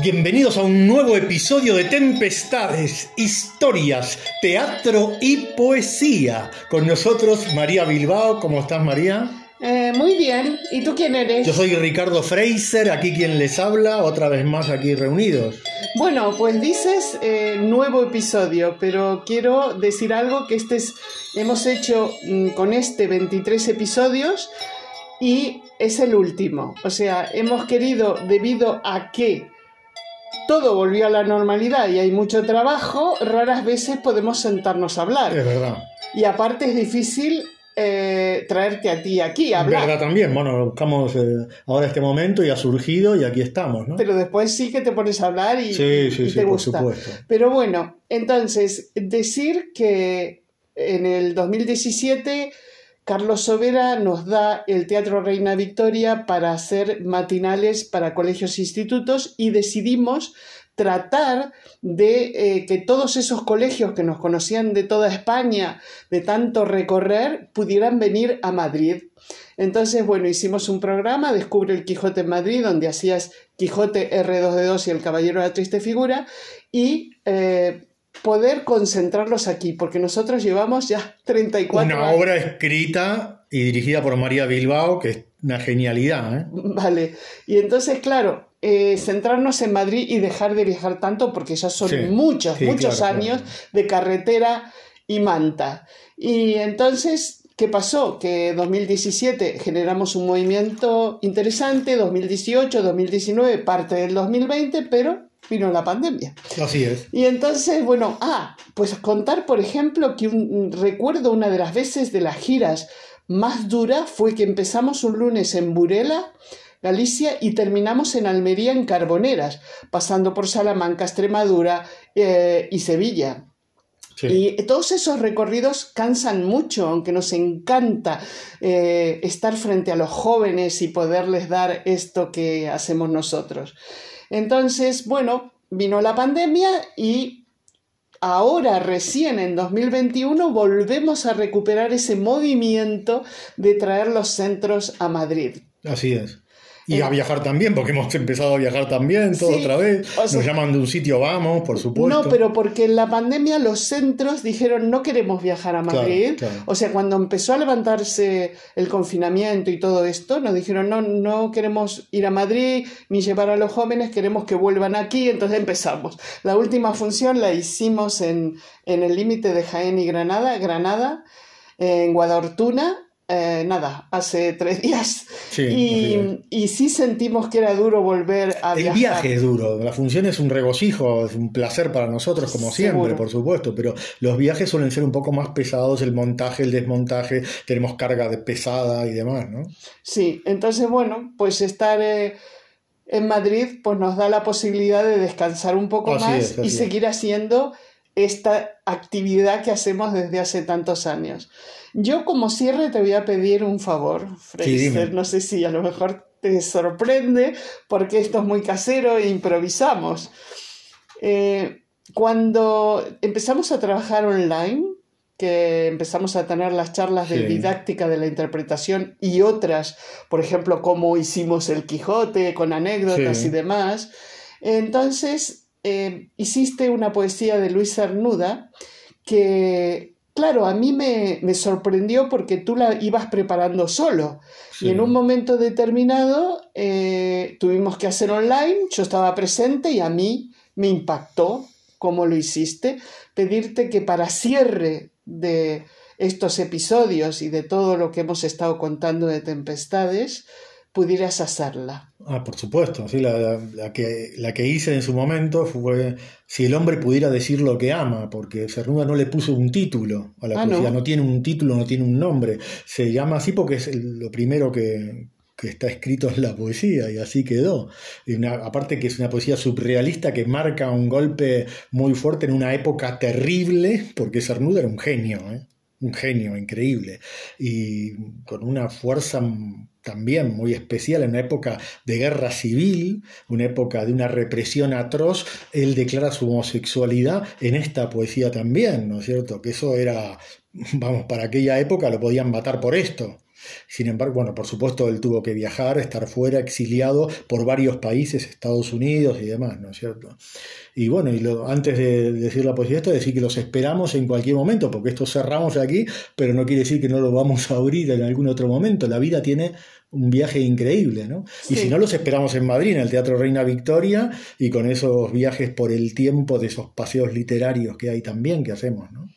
Bienvenidos a un nuevo episodio de Tempestades, historias, teatro y poesía. Con nosotros María Bilbao. ¿Cómo estás María? Eh, muy bien. ¿Y tú quién eres? Yo soy Ricardo Fraser, aquí quien les habla, otra vez más aquí reunidos. Bueno, pues dices eh, nuevo episodio, pero quiero decir algo que este es, hemos hecho mm, con este 23 episodios y es el último. O sea, hemos querido, debido a que todo volvió a la normalidad y hay mucho trabajo, raras veces podemos sentarnos a hablar. Es verdad. Y aparte es difícil eh, traerte a ti aquí a hablar. verdad también, bueno, buscamos eh, ahora este momento y ha surgido y aquí estamos, ¿no? Pero después sí que te pones a hablar y, sí, sí, y sí, te por gusta. supuesto. Pero bueno, entonces, decir que en el 2017 Carlos Sobera nos da el Teatro Reina Victoria para hacer matinales para colegios e institutos y decidimos tratar de eh, que todos esos colegios que nos conocían de toda España, de tanto recorrer, pudieran venir a Madrid. Entonces, bueno, hicimos un programa, Descubre el Quijote en Madrid, donde hacías Quijote R2D2 y El Caballero de la Triste Figura, y eh, poder concentrarlos aquí, porque nosotros llevamos ya 34 Una años. obra escrita y dirigida por María Bilbao, que es una genialidad, ¿eh? Vale, y entonces, claro, eh, centrarnos en Madrid y dejar de viajar tanto, porque ya son Sí, muchos, sí, muchos claro, años claro. de carretera y manta. Y entonces, ¿qué pasó? Que 2017 generamos un movimiento interesante, 2018, 2019, parte del 2020, pero vino la pandemia. Así es. Y entonces, bueno, ah, pues contar, por ejemplo, que un, recuerdo una de las veces de las giras más duras fue que empezamos un lunes en Burela, Galicia, y terminamos en Almería, en Carboneras, pasando por Salamanca, Extremadura eh, y Sevilla. Sí. Y todos esos recorridos cansan mucho, aunque nos encanta eh, estar frente a los jóvenes y poderles dar esto que hacemos nosotros. Entonces, bueno, vino la pandemia y ahora recién en 2021 volvemos a recuperar ese movimiento de traer los centros a Madrid. Así es. Y Eh, a viajar también, porque hemos empezado a viajar también, todo Sí, otra vez. o sea- Nos llaman de un sitio, vamos, por supuesto. No, pero porque en la pandemia los centros dijeron no queremos viajar a Madrid. claro. O sea, cuando empezó a levantarse el confinamiento y todo esto, nos dijeron no, no queremos ir a Madrid ni llevar a los jóvenes, queremos que vuelvan aquí. Entonces empezamos. La última función la hicimos en, en el límite de Jaén y Granada, Granada, en Guadalhortuna. Eh, nada, hace tres días. Sí, y, y sí sentimos que era duro volver a El viajar. viaje es duro, la función es un regocijo, es un placer para nosotros, como siempre, por supuesto, pero los viajes suelen ser un poco más pesados, el montaje, el desmontaje, tenemos carga de pesada y demás, ¿no? Sí, entonces bueno, pues estar eh, en Madrid pues nos da la posibilidad de descansar un poco Así más es, y es. seguir haciendo esta actividad que hacemos desde hace tantos años. Yo como cierre te voy a pedir un favor, Sí. Fraser, no sé si a lo mejor te sorprende porque esto es muy casero e improvisamos. Eh, cuando empezamos a trabajar online, que empezamos a tener las charlas de didáctica de la interpretación y otras, por ejemplo, cómo hicimos el Quijote con anécdotas Sí. y demás, entonces eh, hiciste una poesía de Luis Cernuda que, claro, a mí me, me sorprendió porque tú la ibas preparando solo. Sí. Y en un momento determinado eh, tuvimos que hacer online, yo estaba presente y a mí me impactó cómo lo hiciste, pedirte que para cierre de estos episodios y de todo lo que hemos estado contando de tempestades, pudieras hacerla. Ah, por supuesto, sí, la, la- que, la que hice en su momento fue Si el hombre pudiera decir lo que ama, porque Cernuda no le puso un título a la Ah, poesía, ¿no? no tiene un título, no tiene un nombre, se llama así porque es lo primero que, que está escrito en la poesía y así quedó. Y una- aparte que es una poesía surrealista que marca un golpe muy fuerte en una época terrible, porque Cernuda era un genio, ¿eh? Un genio increíble y con una fuerza también muy especial en una época de guerra civil, una época de una represión atroz, él declara su homosexualidad en esta poesía también, ¿no es cierto? Que eso era, vamos, para aquella época lo podían matar por esto. Sin embargo, bueno, por supuesto, él tuvo que viajar, estar fuera, exiliado por varios países, Estados Unidos y demás, ¿no es cierto? Y bueno, y lo, antes de decir la poesía, esto, decir que los esperamos en cualquier momento, porque esto cerramos aquí, pero no quiere decir que no lo vamos a abrir en algún otro momento. La vida tiene un viaje increíble, ¿no? Y si no, los esperamos en Madrid, en el Teatro Reina Victoria, y con esos viajes por el tiempo de esos paseos literarios que hay también que hacemos, ¿no?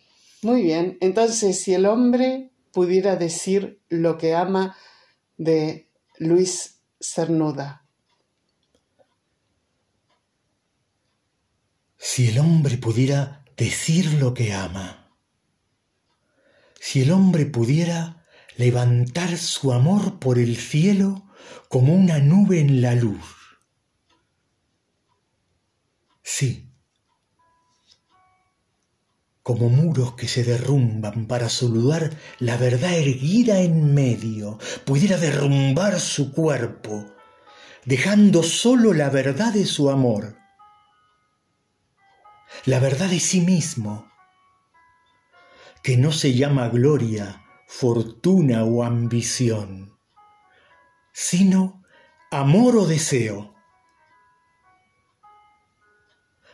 Muy bien, entonces si el hombre pudiera decir lo que ama de Luis Cernuda. Si el hombre pudiera decir lo que ama, si el hombre pudiera levantar su amor por el cielo como una nube en la luz, sí, como muros que se derrumban para saludar la verdad erguida en medio, pudiera derrumbar su cuerpo, dejando solo la verdad de su amor, la verdad de sí mismo, que no se llama gloria, fortuna o ambición, sino amor o deseo.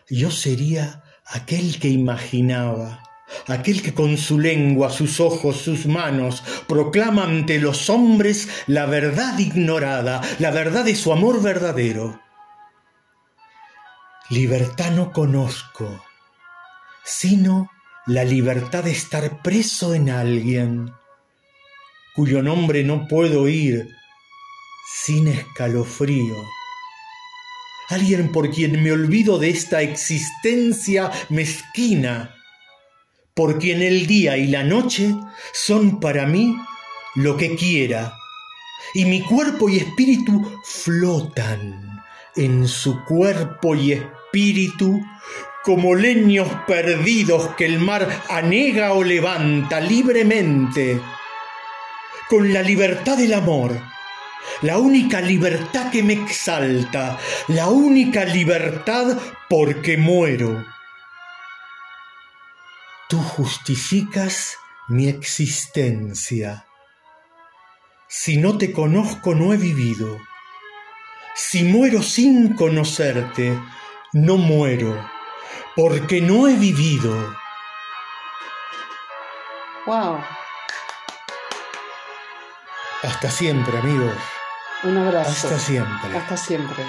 Yo sería aquel que imaginaba, aquel que con su lengua, sus ojos, sus manos proclama ante los hombres la verdad ignorada, la verdad de su amor verdadero. Libertad no conozco, sino la libertad de estar preso en alguien, cuyo nombre no puedo oír sin escalofrío alguien por quien me olvido de esta existencia mezquina, por quien el día y la noche son para mí lo que quiera, y mi cuerpo y espíritu flotan en su cuerpo y espíritu como leños perdidos que el mar anega o levanta libremente, con la libertad del amor la única libertad que me exalta, la única libertad porque muero. Tú justificas mi existencia. Si no te conozco, no he vivido. Si muero sin conocerte, no muero, porque no he vivido. Wow. Hasta siempre, amigos. Un abrazo. Hasta siempre. Hasta siempre.